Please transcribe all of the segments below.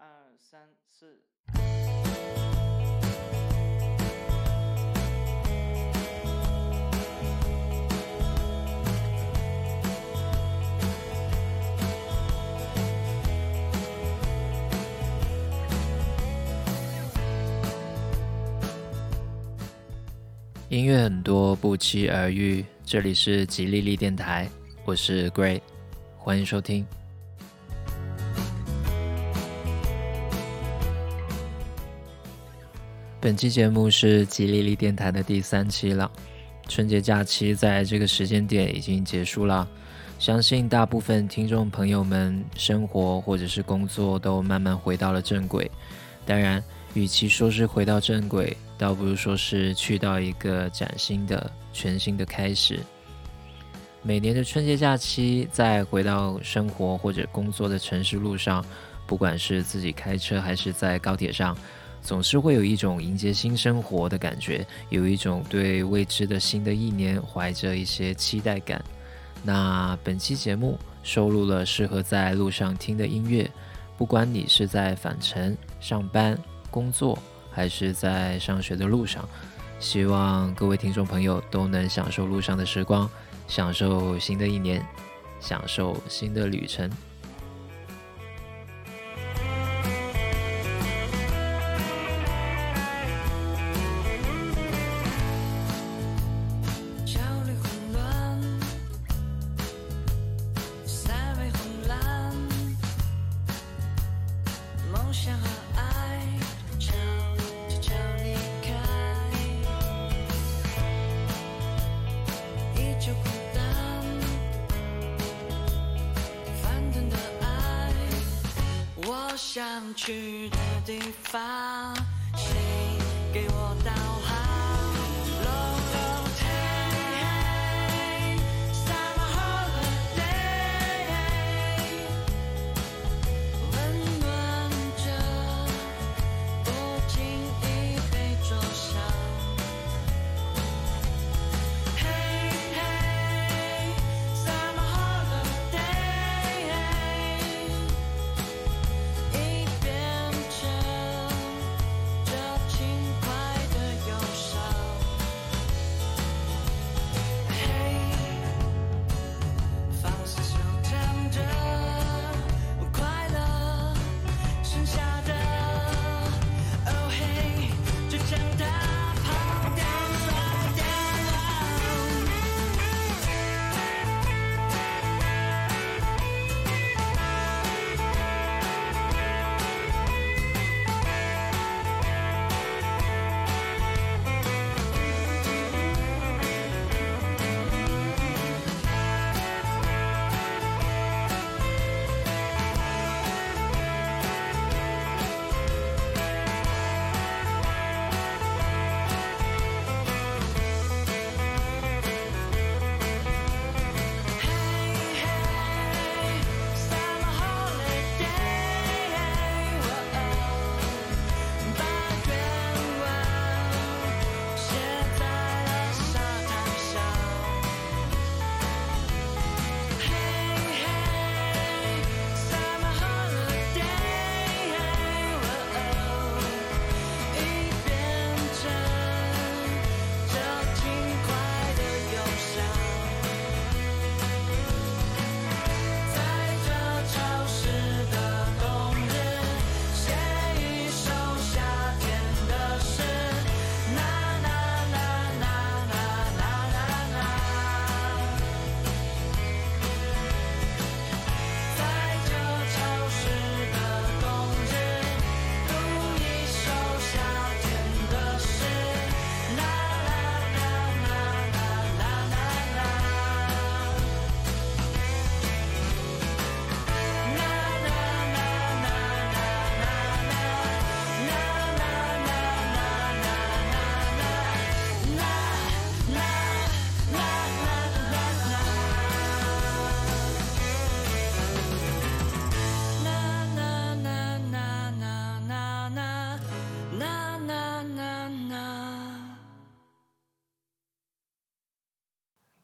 二三四。音乐很多，不期而遇。这里是吉利利电台，我是 Gray，欢迎收听。本期节目是吉利利电台的第三期了。春节假期在这个时间点已经结束了，相信大部分听众朋友们生活或者是工作都慢慢回到了正轨。当然，与其说是回到正轨，倒不如说是去到一个崭新的、全新的开始。每年的春节假期，在回到生活或者工作的城市路上，不管是自己开车还是在高铁上，总是会有一种迎接新生活的感觉，有一种对未知的新的一年怀着一些期待感。那本期节目收录了适合在路上听的音乐，不管你是在返程、上班、工作。还是在上学的路上，希望各位听众朋友都能享受路上的时光，享受新的一年，享受新的旅程。想去的地方谁给我挡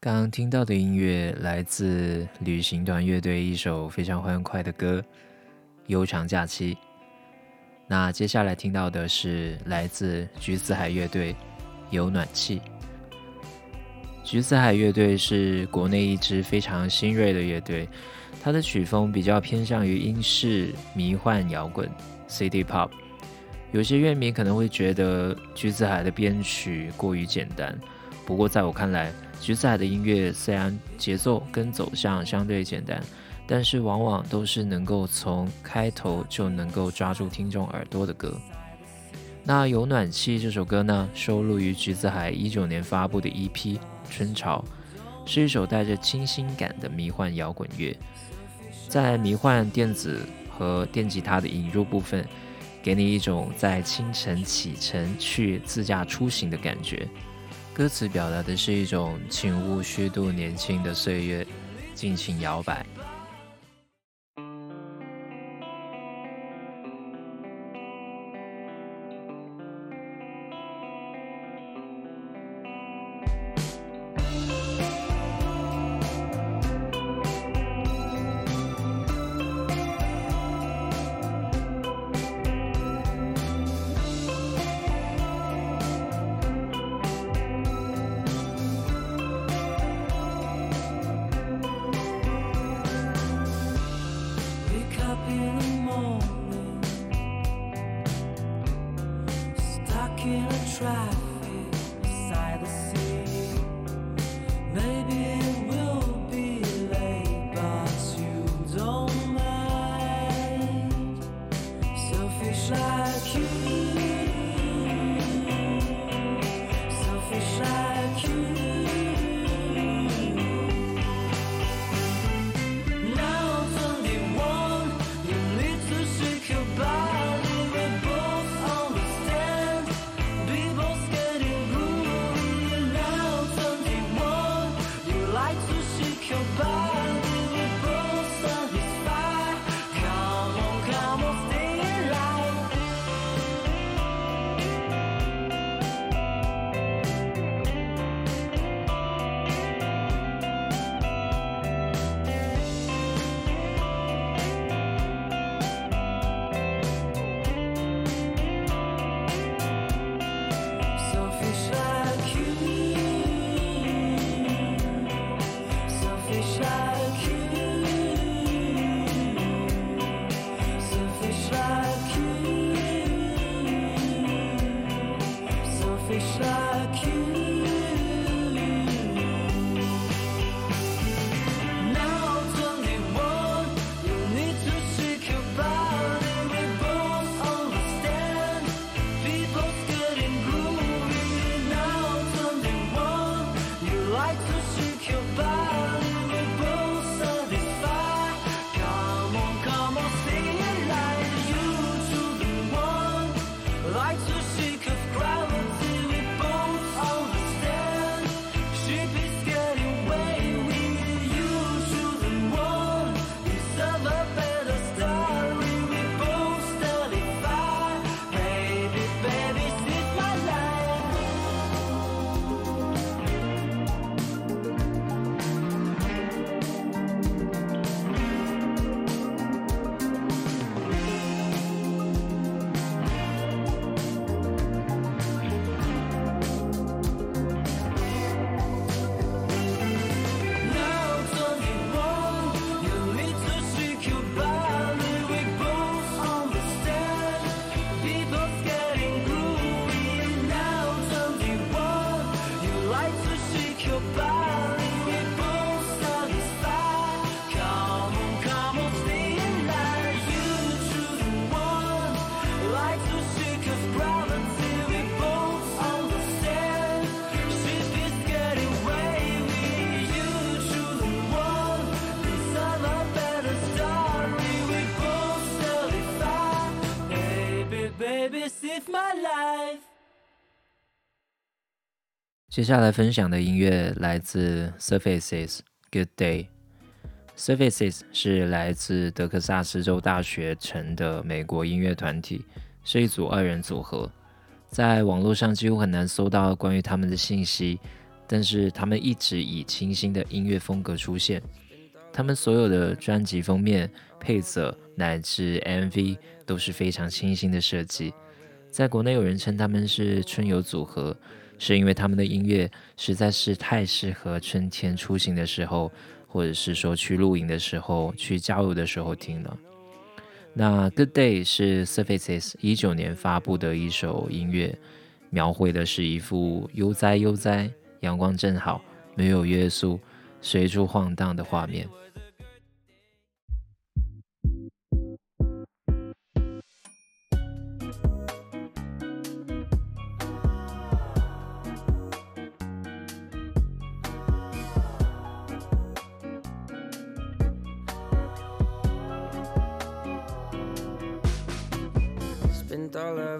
刚听到的音乐来自旅行团乐队一首非常欢快的歌《悠长假期》。那接下来听到的是来自橘子海乐队《有暖气》。橘子海乐队是国内一支非常新锐的乐队，它的曲风比较偏向于英式迷幻摇滚 （City Pop）。有些乐迷可能会觉得橘子海的编曲过于简单，不过在我看来，橘子海的音乐虽然节奏跟走向相对简单。但是往往都是能够从开头就能够抓住听众耳朵的歌。那有暖气这首歌呢，收录于橘子海一九年发布的 EP《春潮》，是一首带着清新感的迷幻摇滚乐。在迷幻电子和电吉他的引入部分，给你一种在清晨启程去自驾出行的感觉。歌词表达的是一种请勿虚度年轻的岁月，尽情摇摆。接下来分享的音乐来自 Surfaces Good Day。Surfaces 是来自德克萨斯州大学城的美国音乐团体，是一组二人组合。在网络上几乎很难搜到关于他们的信息，但是他们一直以清新的音乐风格出现。他们所有的专辑封面、配色乃至 MV 都是非常清新的设计。在国内有人称他们是春游组合，是因为他们的音乐实在是太适合春天出行的时候，或者是说去露营的时候、去郊游的时候听了。那《Good Day》是 Surfaces 一九年发布的一首音乐，描绘的是一幅悠哉悠哉、阳光正好、没有约束、随处晃荡的画面。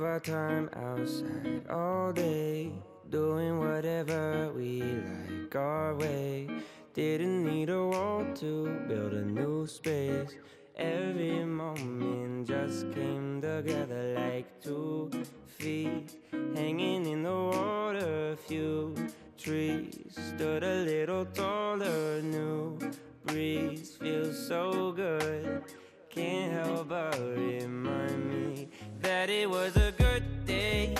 Our time outside all day, doing whatever we like our way. Didn't need a wall to build a new space. Every moment just came together like two feet hanging in the water. Few trees stood a little taller. New breeze feels so good. Can't help but remind me that it was a good day.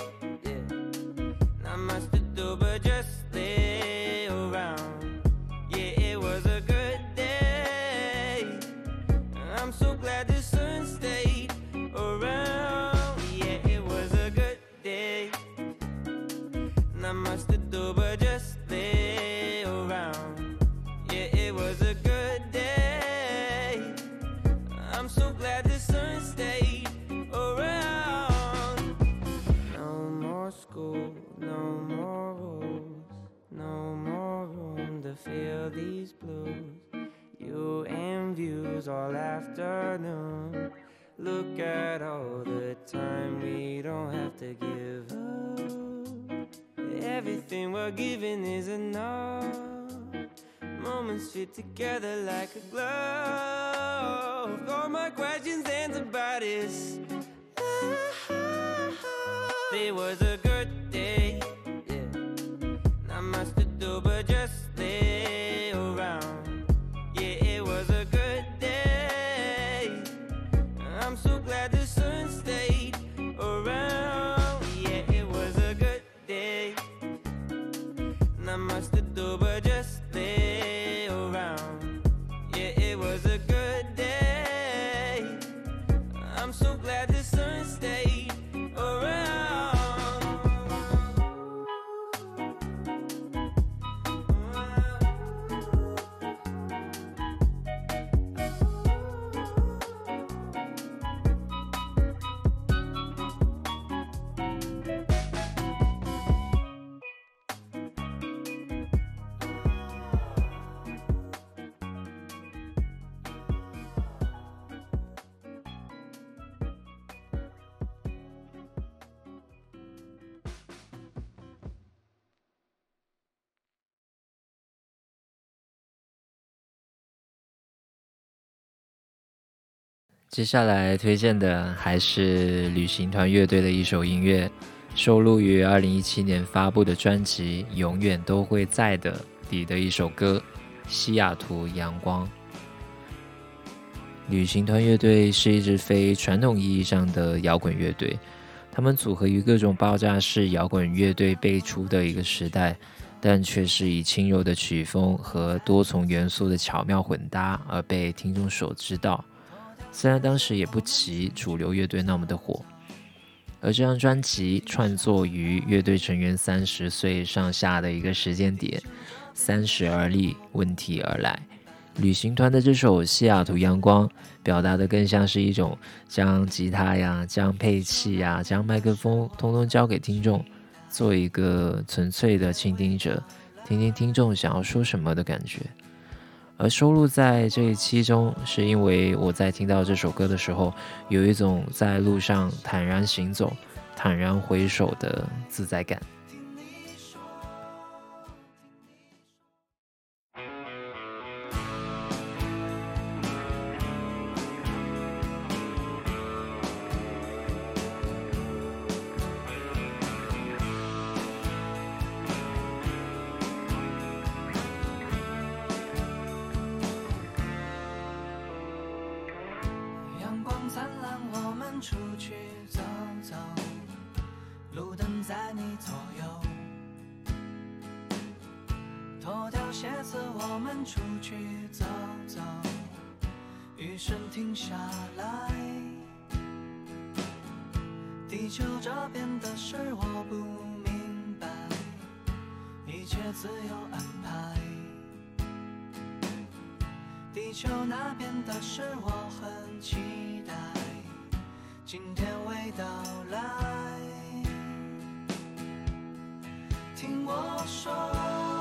接下来推荐的还是旅行团乐队的一首音乐，收录于二零一七年发布的专辑《永远都会在的》里的一首歌《西雅图阳光》。旅行团乐队是一支非传统意义上的摇滚乐队，他们组合于各种爆炸式摇滚乐队辈出的一个时代，但却是以轻柔的曲风和多重元素的巧妙混搭而被听众所知道。虽然当时也不及主流乐队那么的火，而这张专辑创作于乐队成员三十岁上下的一个时间点，三十而立，问题而来。旅行团的这首《西雅图阳光》，表达的更像是一种将吉他呀、将配器呀、将麦克风通通交给听众，做一个纯粹的倾听者，听听听众想要说什么的感觉。而收录在这一期中，是因为我在听到这首歌的时候，有一种在路上坦然行走、坦然回首的自在感。有安排。地球那边的事我很期待今天会到来。听我说。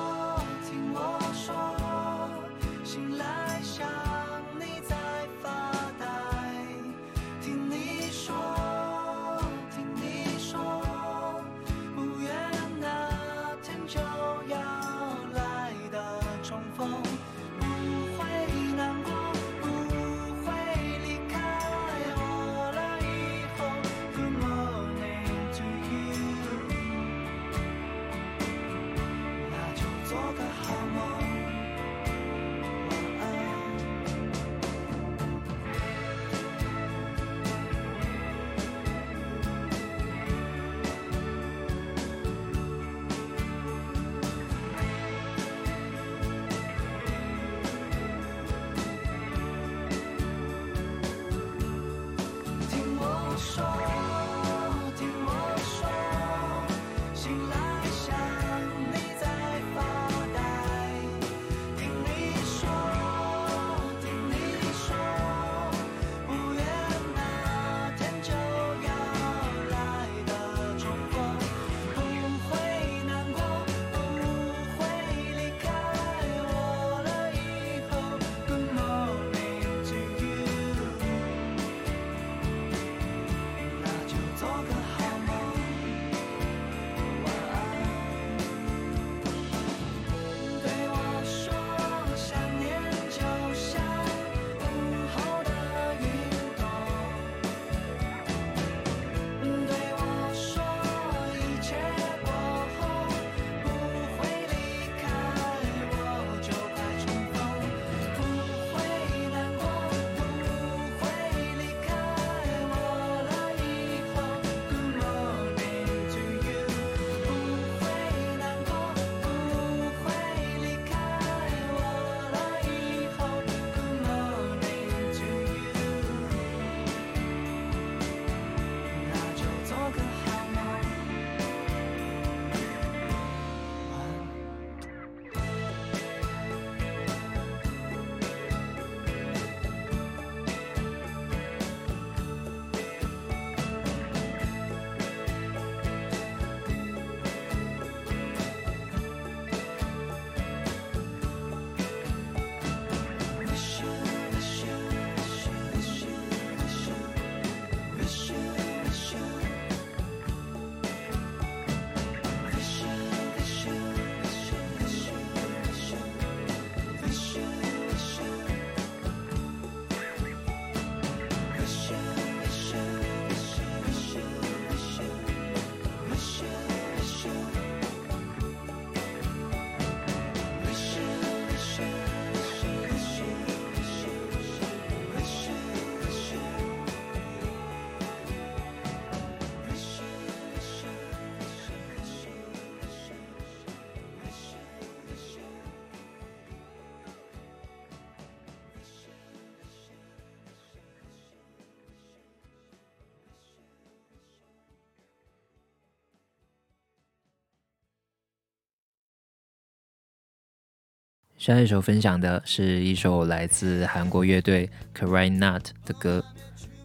下一首分享的是一首来自韩国乐队 karainat 的歌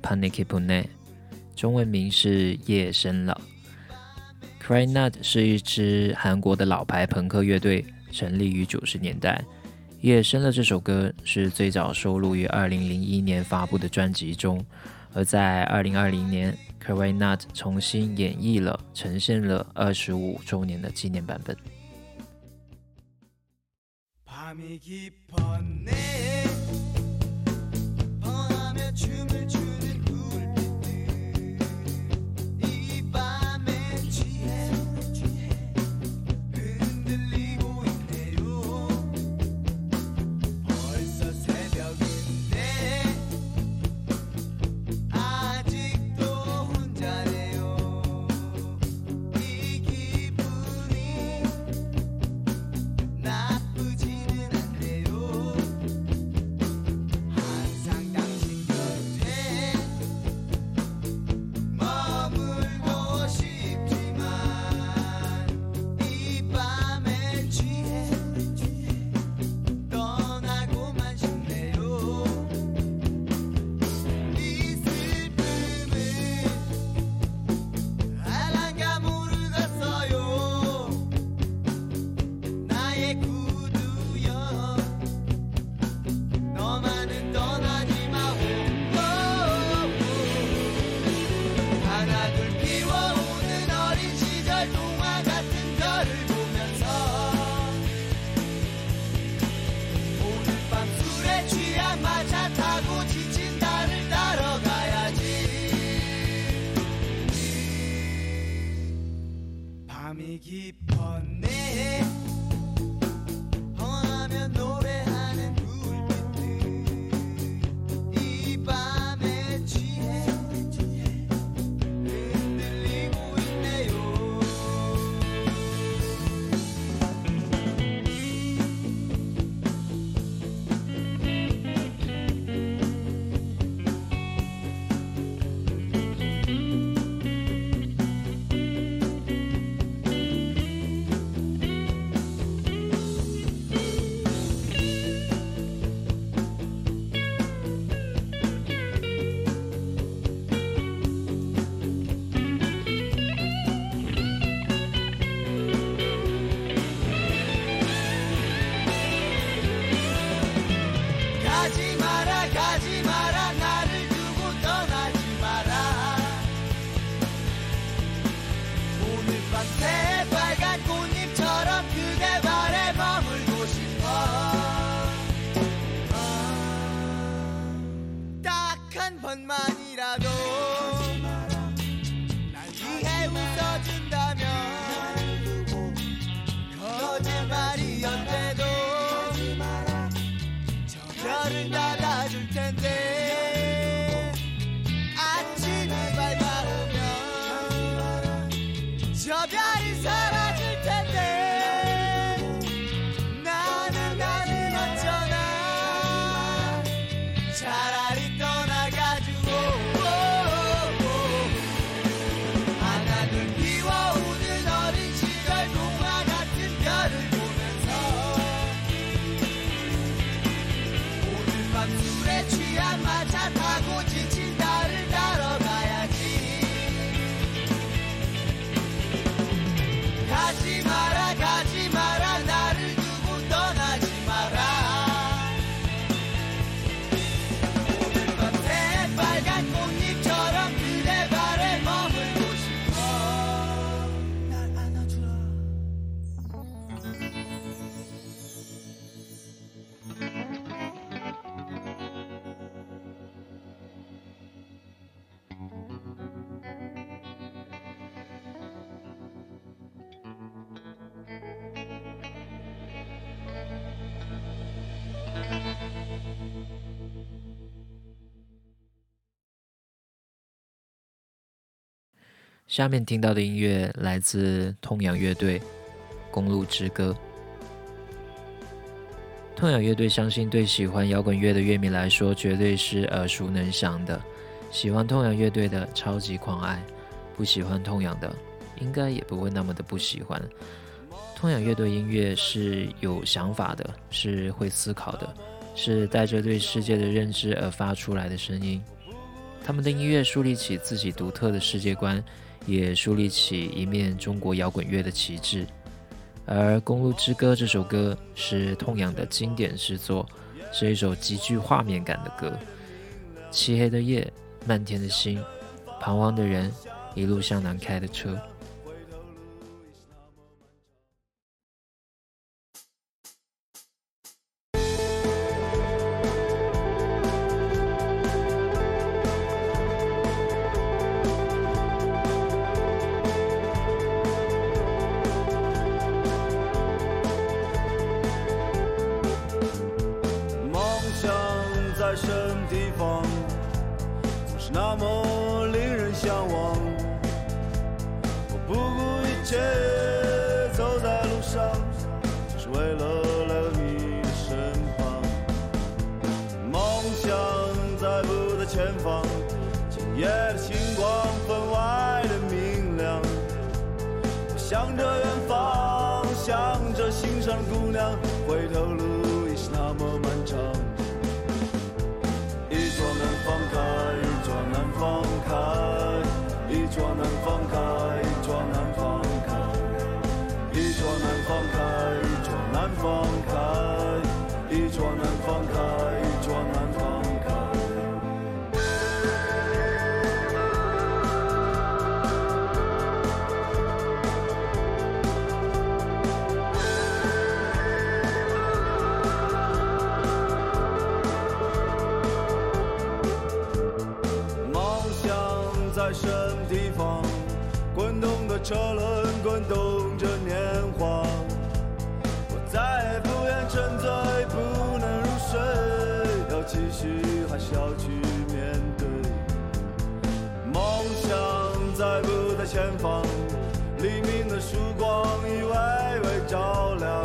Panic Pune 中文名是夜深了。Karainat 是一支韩国的老牌朋克乐队成立于九十年代夜深了这首歌是最早收录于二零零一年发布的专辑中而在二零二零年 karainat 重新演绎了呈现了二十五周年的纪念版本。 밤이 깊었네. 번하며 춤을 추 She might 下面听到的音乐来自痛仰乐队《公路之歌》。痛仰乐队相信对喜欢摇滚乐的乐迷来说，绝对是耳熟能详的。喜欢痛仰乐队的超级狂爱，不喜欢痛仰的，应该也不会那么的不喜欢。痛仰乐队音乐是有想法的，是会思考的，是带着对世界的认知而发出来的声音。他们的音乐树立起自己独特的世界观，也树立起一面中国摇滚乐的旗帜。而《公路之歌》这首歌是痛仰的经典之作，是一首极具画面感的歌。漆黑的夜，漫天的星，彷徨的人，一路向南开的车。那么令人向往。我不顾一切走在路上，只是为了来到你的身旁。梦想在不在前方，今夜的星光分外的明亮。我向着远方，向前方黎明的曙光已微微照亮。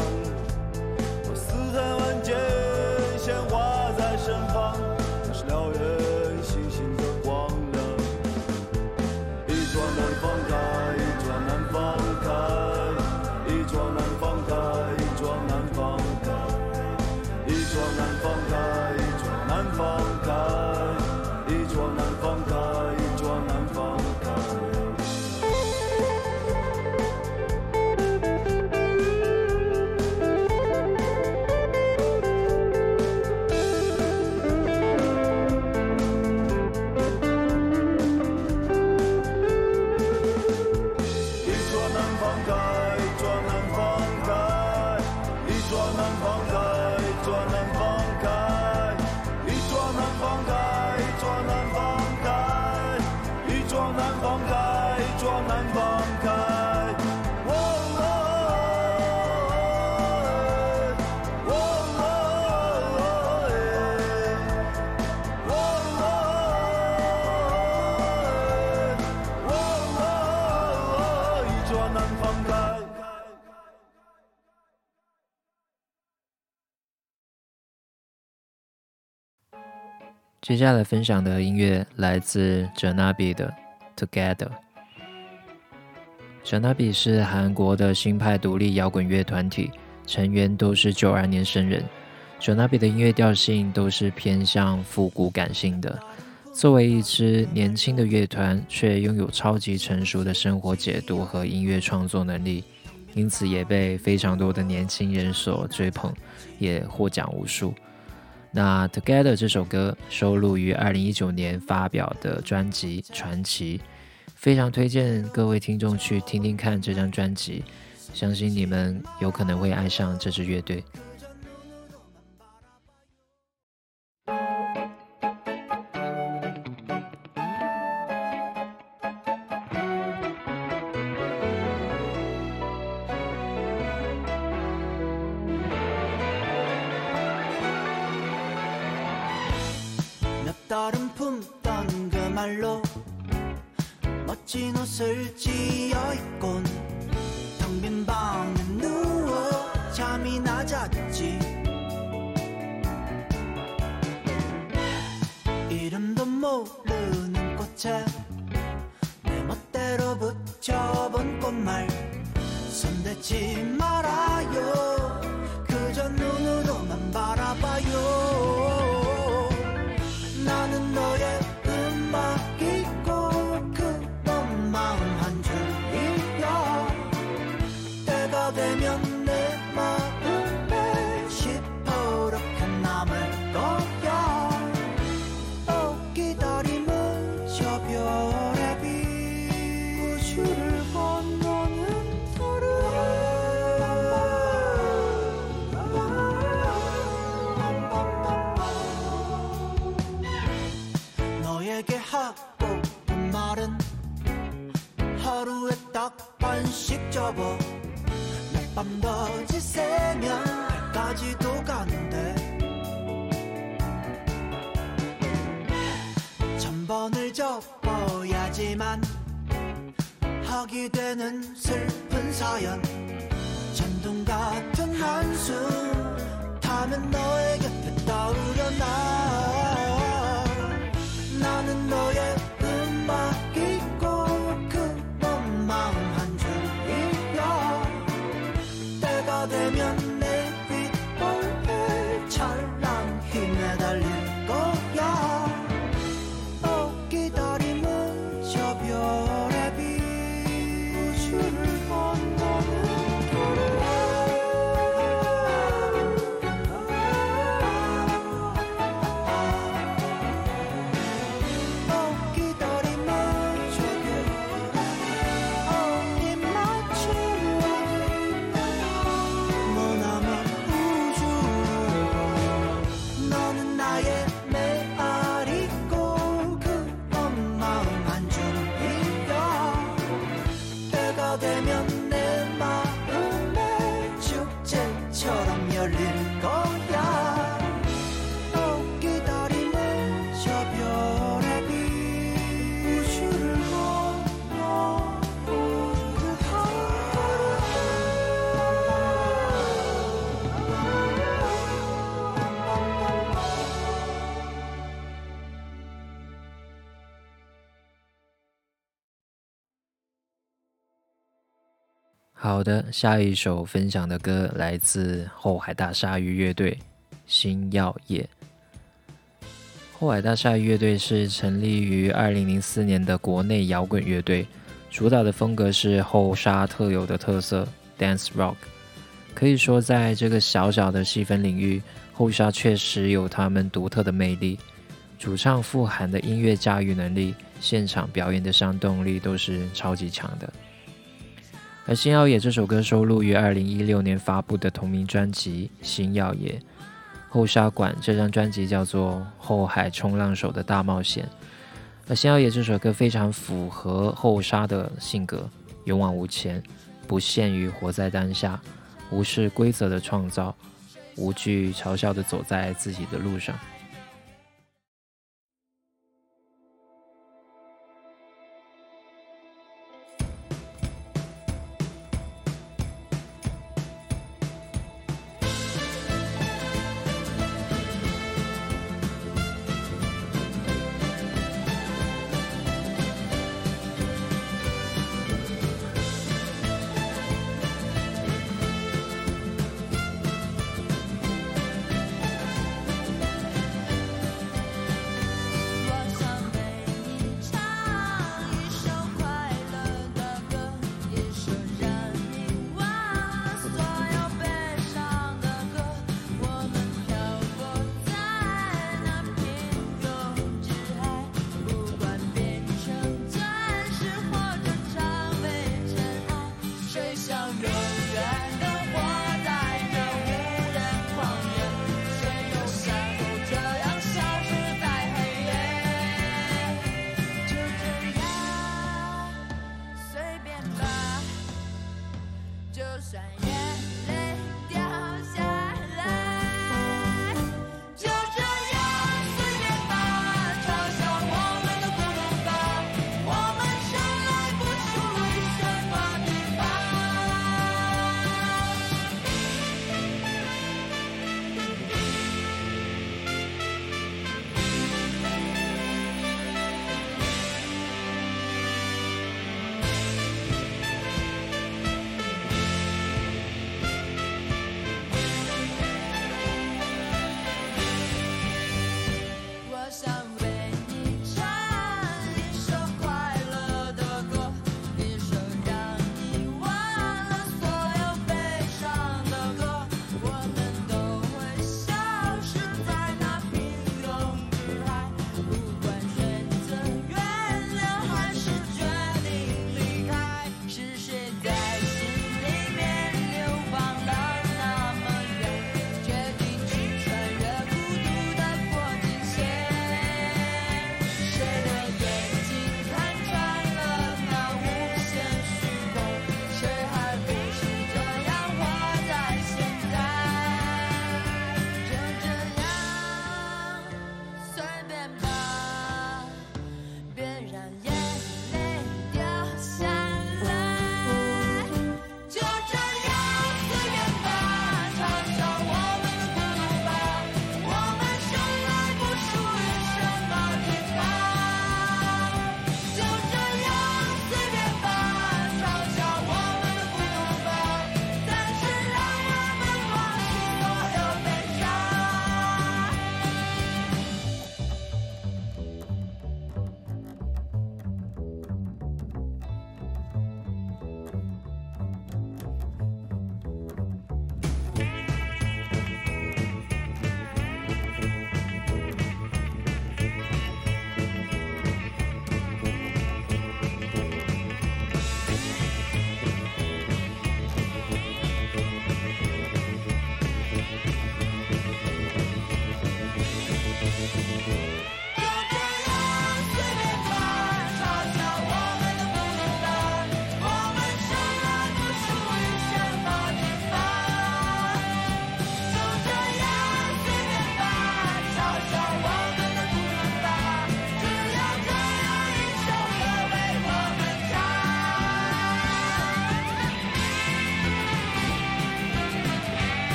接下来分享的音乐来自 Janabi 的《Together》。Janabi 是韩国的新派独立摇滚乐团体，成员都是九二年生人。Janabi 的音乐调性都是偏向复古感性的。作为一支年轻的乐团，却拥有超级成熟的生活解读和音乐创作能力，因此也被非常多的年轻人所追捧，也获奖无数。那 together 这首歌收录于二零一九年发表的专辑传奇非常推荐各位听众去听听看这张专辑相信你们有可能会爱上这支乐队。好的，下一首分享的歌来自后海大鲨鱼乐队《星耀夜》。后海大鲨鱼乐队是成立于二零零四年的国内摇滚乐队，主导的风格是后沙特有的特色 dance rock。可以说，在这个小小的细分领域，后沙确实有他们独特的魅力。主唱富含的音乐驾驭能力，现场表演的煽动力都是超级强的。而《星耀野》这首歌收录于二零一六年发布的同名专辑《星耀野》。后沙馆这张专辑叫做《后海冲浪手的大冒险》。而《星耀野》这首歌非常符合后沙的性格，勇往无前，不限于活在当下，无视规则的创造，无惧嘲笑的走在自己的路上。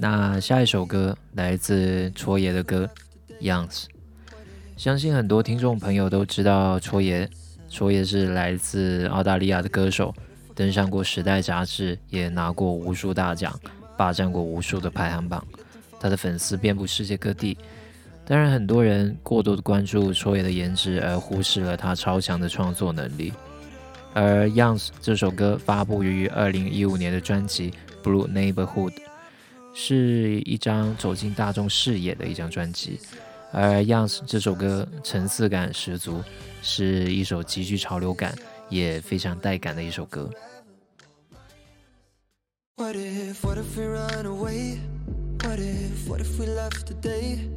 那下一首歌来自戳爷的歌《Youngs》，相信很多听众朋友都知道戳爷。戳爷是来自澳大利亚的歌手，登上过《时代》杂志，也拿过无数大奖，霸占过无数的排行榜。他的粉丝遍布世界各地。当然，很多人过度的关注戳爷的颜值，而忽视了他超强的创作能力。而《Youngs》这首歌发布于二零一五年的专辑《Blue Neighborhood》，是一张走进大众视野的一张专辑。而《Young》这首歌层次感十足，是一首极具潮流感也非常带感的一首歌。What if, what if we run away? What if, what if we left today?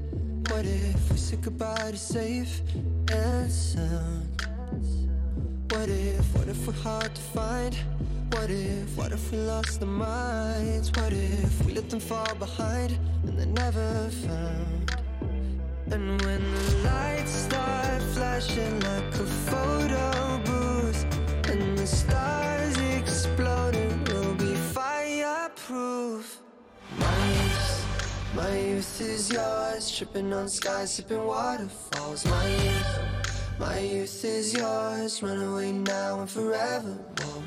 What if we said goodbye to safe and sound? What if, what if we're hard to find? What if, what if we lost our minds? What if we let them fall behind and they're never found? And when the lights start flashing like a photo booth and the stars exploding, we'll be fireproof. My youth, my youth is yours, tripping on skies, sipping waterfalls. My youth, my youth is yours, run away now and forever.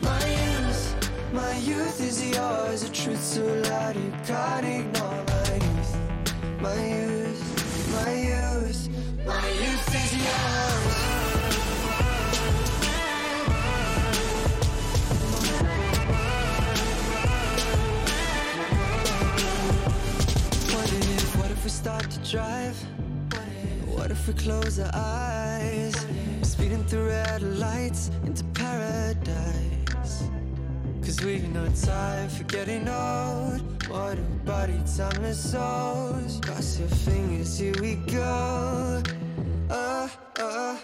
My youth, my youth is yours, a truth so loud you can't ignore. My youth, my youth, my youth, my youth is yours. What if, what if we start to drive? What if we close our eyes? Speeding through red lights into paradise. Cause we've no time for getting old. What a body, timeless souls. Cross your fingers, here we go. Oh, oh,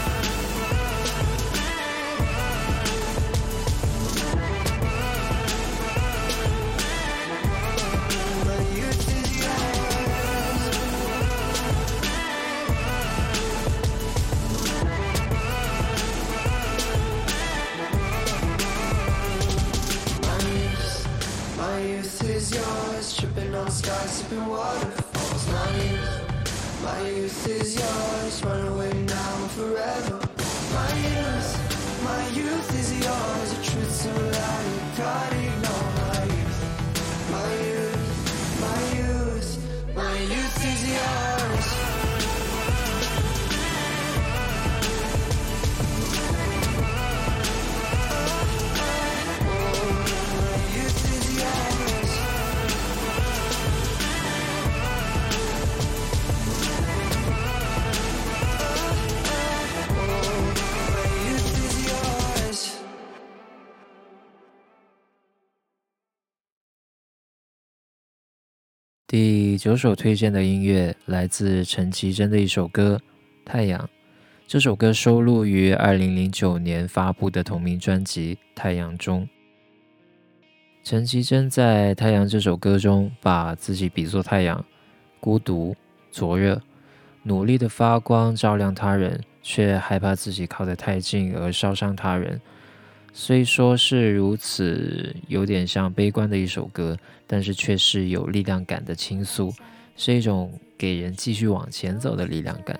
Is yours, tripping on skies, sipping waterfalls. My youth, my youth is yours, run away now and forever. My youth, my youth is yours, a truth so loud you can't ignore. 九首推荐的音乐来自陈绮贞的一首歌《太阳》。这首歌收录于二零零九年发布的同名专辑《太阳》中。陈绮贞在《太阳》这首歌中，把自己比作太阳，孤独、灼热，努力的发光照亮他人，却害怕自己靠得太近而烧伤他人。虽说是如此，有点像悲观的一首歌，但是却是有力量感的倾诉，是一种给人继续往前走的力量感。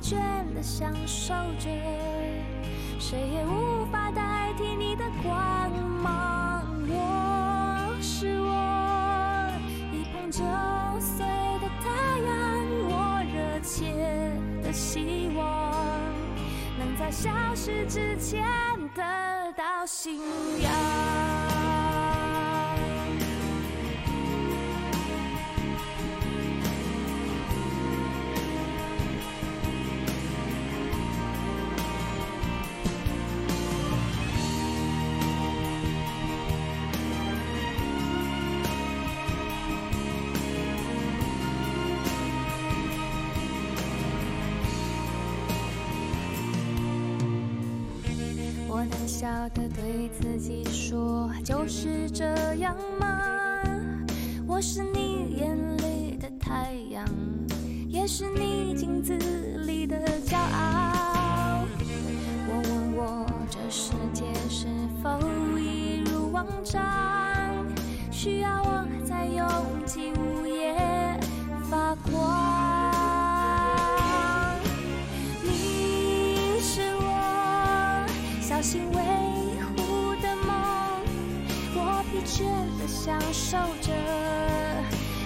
倦的享受着，谁也无法代替你的光芒。我是我一碰就碎的太阳，我热切的希望能在消失之前得到信仰。笑的对自己说，就是这样吗？我是你眼里的太阳，也是你镜子里的骄傲。我问我这世界是否一如往常，需要我守着，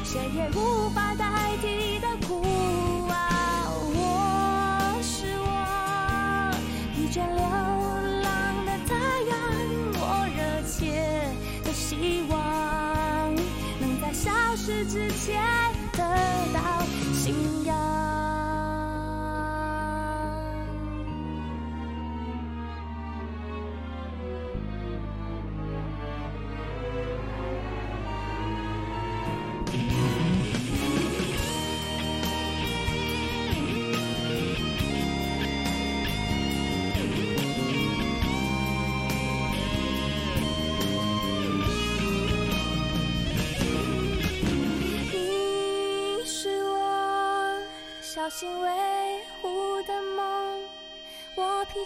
谁也无法代替的苦啊。我是我疲倦流浪的太阳，我热切的希望能在消失之前得到信仰。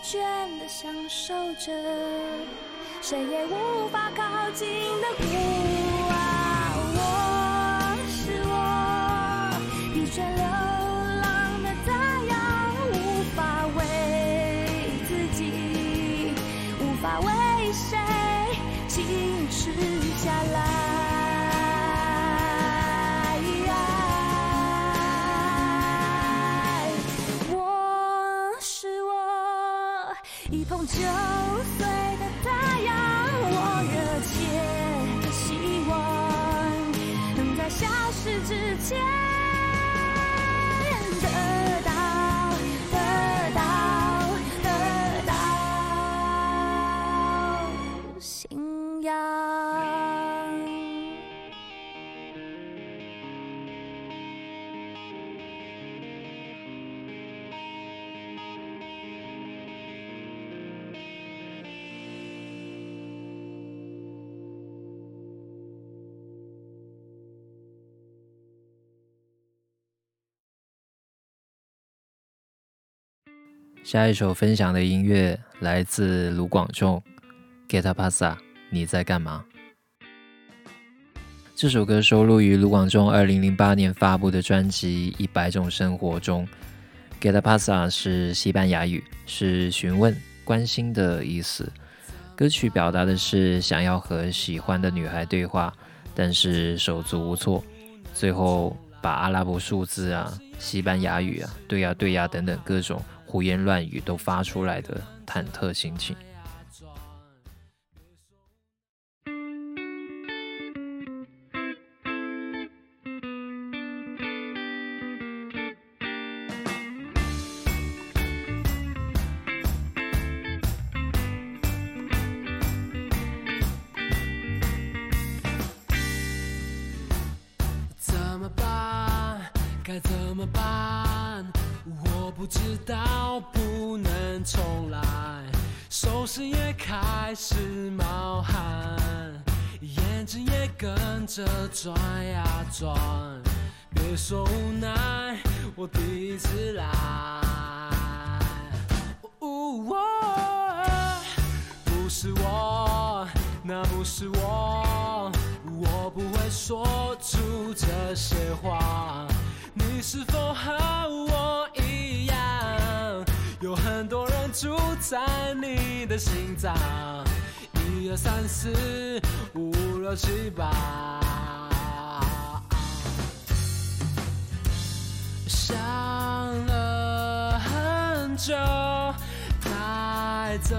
倦的享受着，谁也无法靠近的孤傲。我是我疲倦了一下一首分享的音乐来自卢广仲，《Get Upasa》，你在干嘛？这首歌收录于卢广仲二零零八年发布的专辑《一百种生活》中。Get Up Pasa 是西班牙语，是询问、关心的意思。歌曲表达的是想要和喜欢的女孩对话，但是手足无措，最后把阿拉伯数字啊、西班牙语啊、对呀、对呀等等各种胡言乱语都发出来的忐忑心情。着转呀转。别说无奈，我第一次来。呜哦不是我，那不是我，我不会说出这些话。你是否和我一样，有很多人住在你的心脏？一二三四五六七八。想了很久，该怎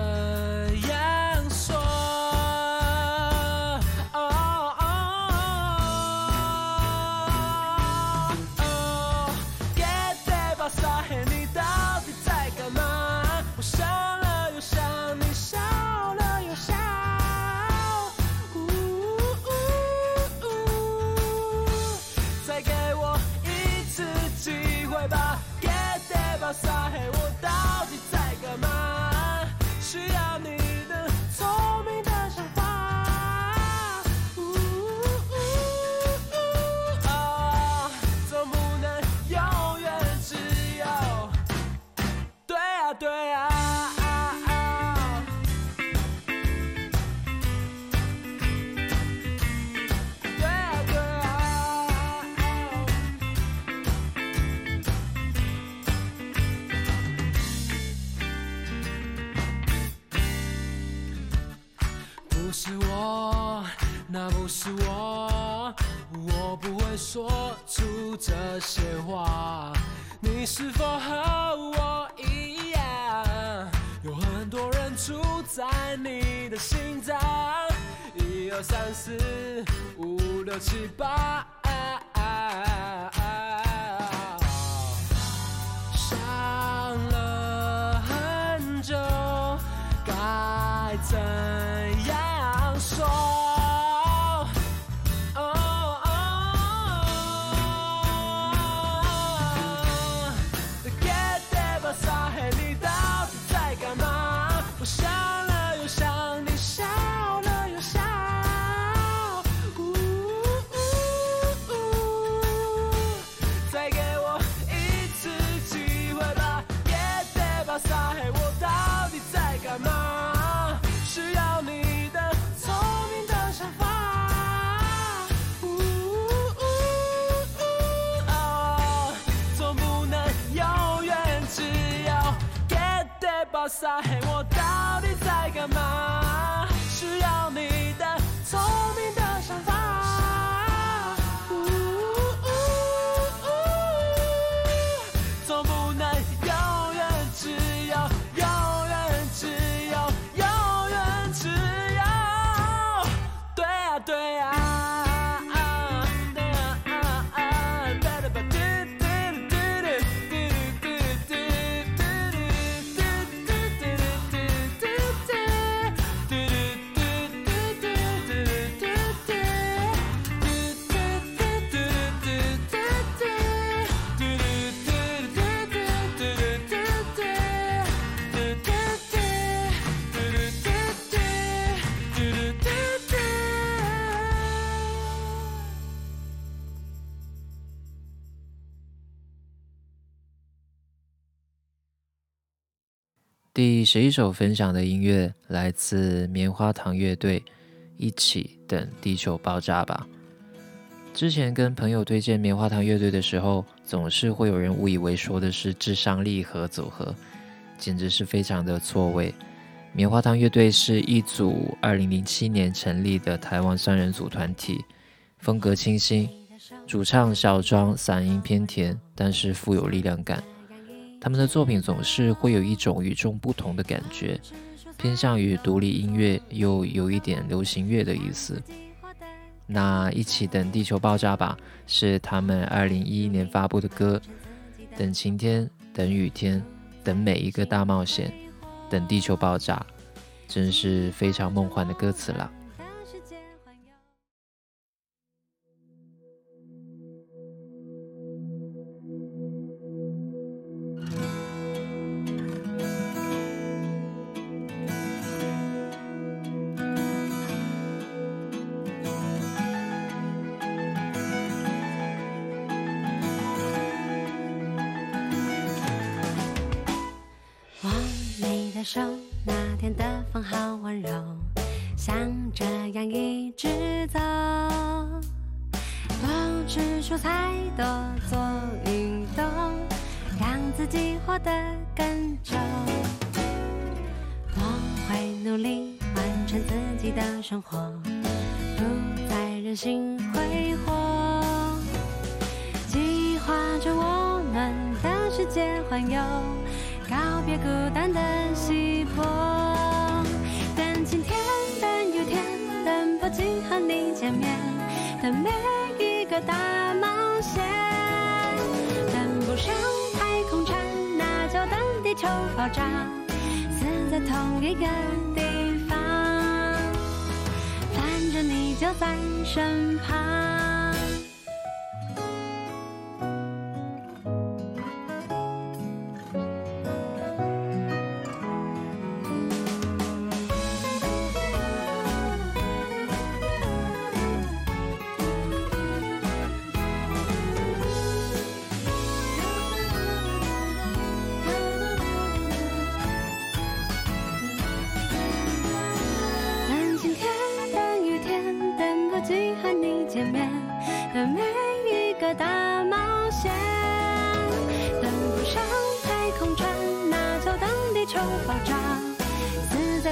二三四五六七八。mensaje 第十一首分享的音乐来自棉花糖乐队，《一起等地球爆炸吧》。之前跟朋友推荐棉花糖乐队的时候，总是会有人误以为说的是智商力合组合，简直是非常的错位。棉花糖乐队是一组二零零七年成立的台湾三人组团体，风格清新，主唱小庄嗓音偏甜，但是富有力量感。他们的作品总是会有一种与众不同的感觉，偏向于独立音乐，又有一点流行乐的意思。那一起等地球爆炸吧，是他们二零一一年发布的歌。等晴天，等雨天，等每一个大冒险，等地球爆炸，真是非常梦幻的歌词了。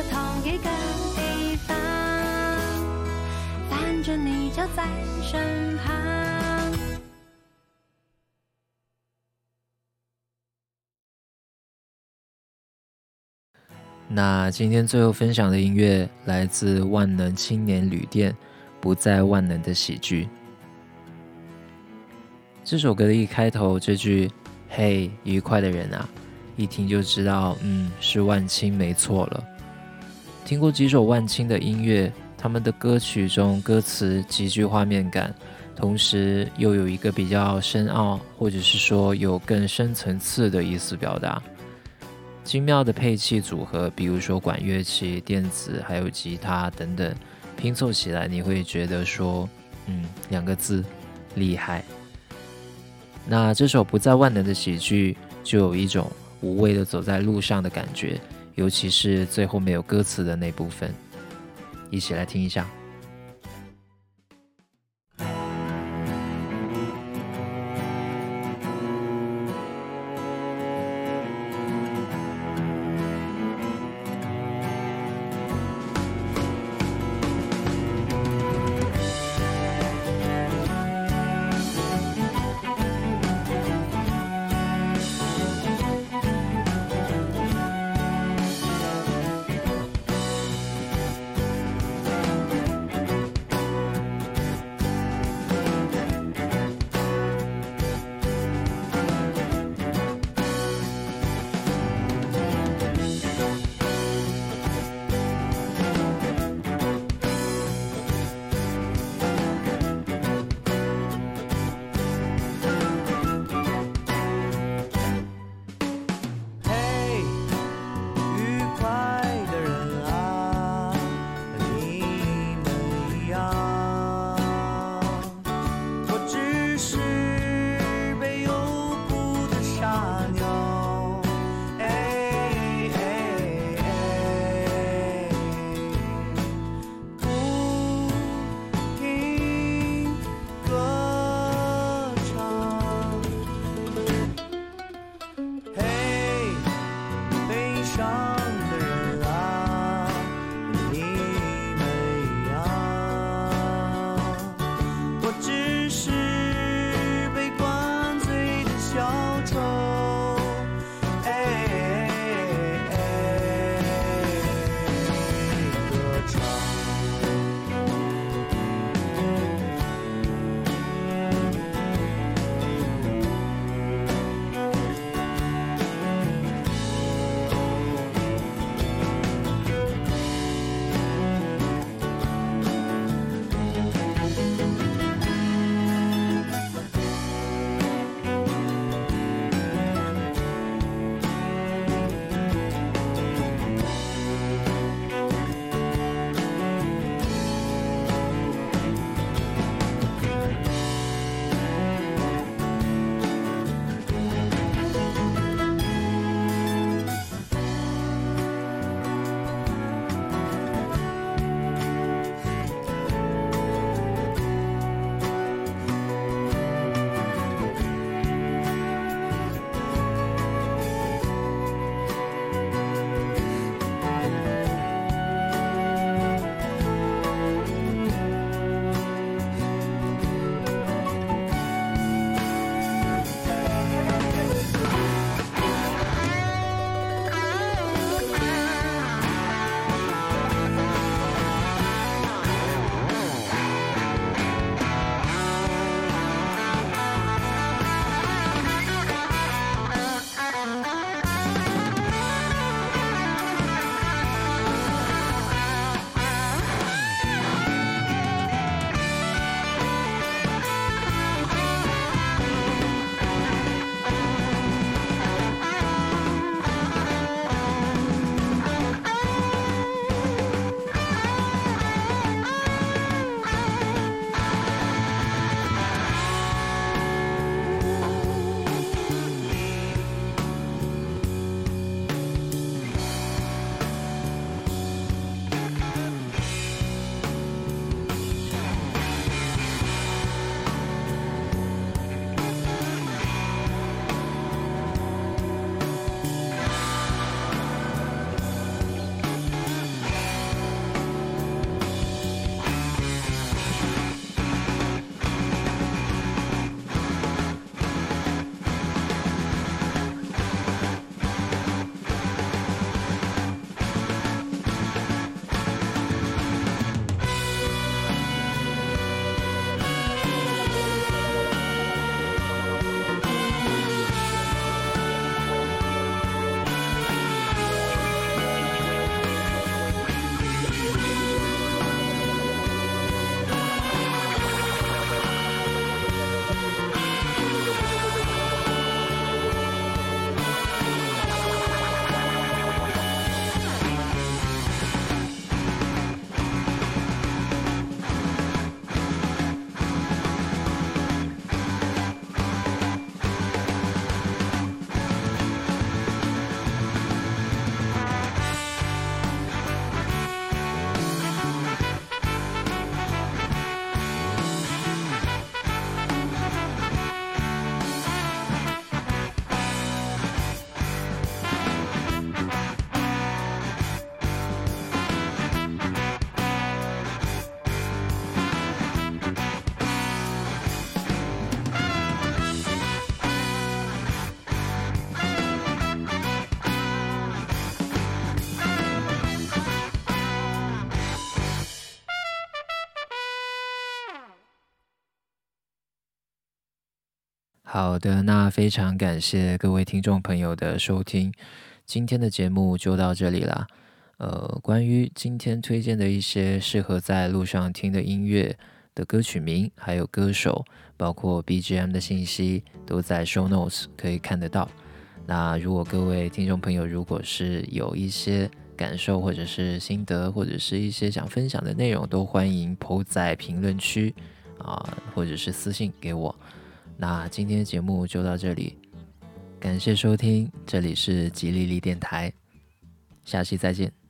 同一个地方。反正你就在身旁。那今天最后分享的音乐来自万能青年旅店《不再万能的喜剧》。这首歌的一开头这句“嘿，愉快的人啊”，一听就知道，嗯，是万青没错了。听过几首万青的音乐，他们的歌曲中歌词极具画面感，同时又有一个比较深奥，或者是说有更深层次的意思表达。精妙的配器组合，比如说管乐器、电子还有吉他等等，拼凑起来你会觉得说，嗯，两个字，厉害。那这首不再万能的喜剧，就有一种无畏的走在路上的感觉，尤其是最后没有歌词的那部分，一起来听一下。好的，那非常感谢各位听众朋友的收听，今天的节目就到这里啦。呃，关于今天推荐的一些适合在路上听的音乐的歌曲名，还有歌手，包括 BGM 的信息，都在 Show Notes 可以看得到。那如果各位听众朋友如果是有一些感受或者是心得，或者是一些想分享的内容，都欢迎 PO 在评论区啊，或者是私信给我。那今天的节目就到这里，感谢收听，这里是吉利利电台，下期再见。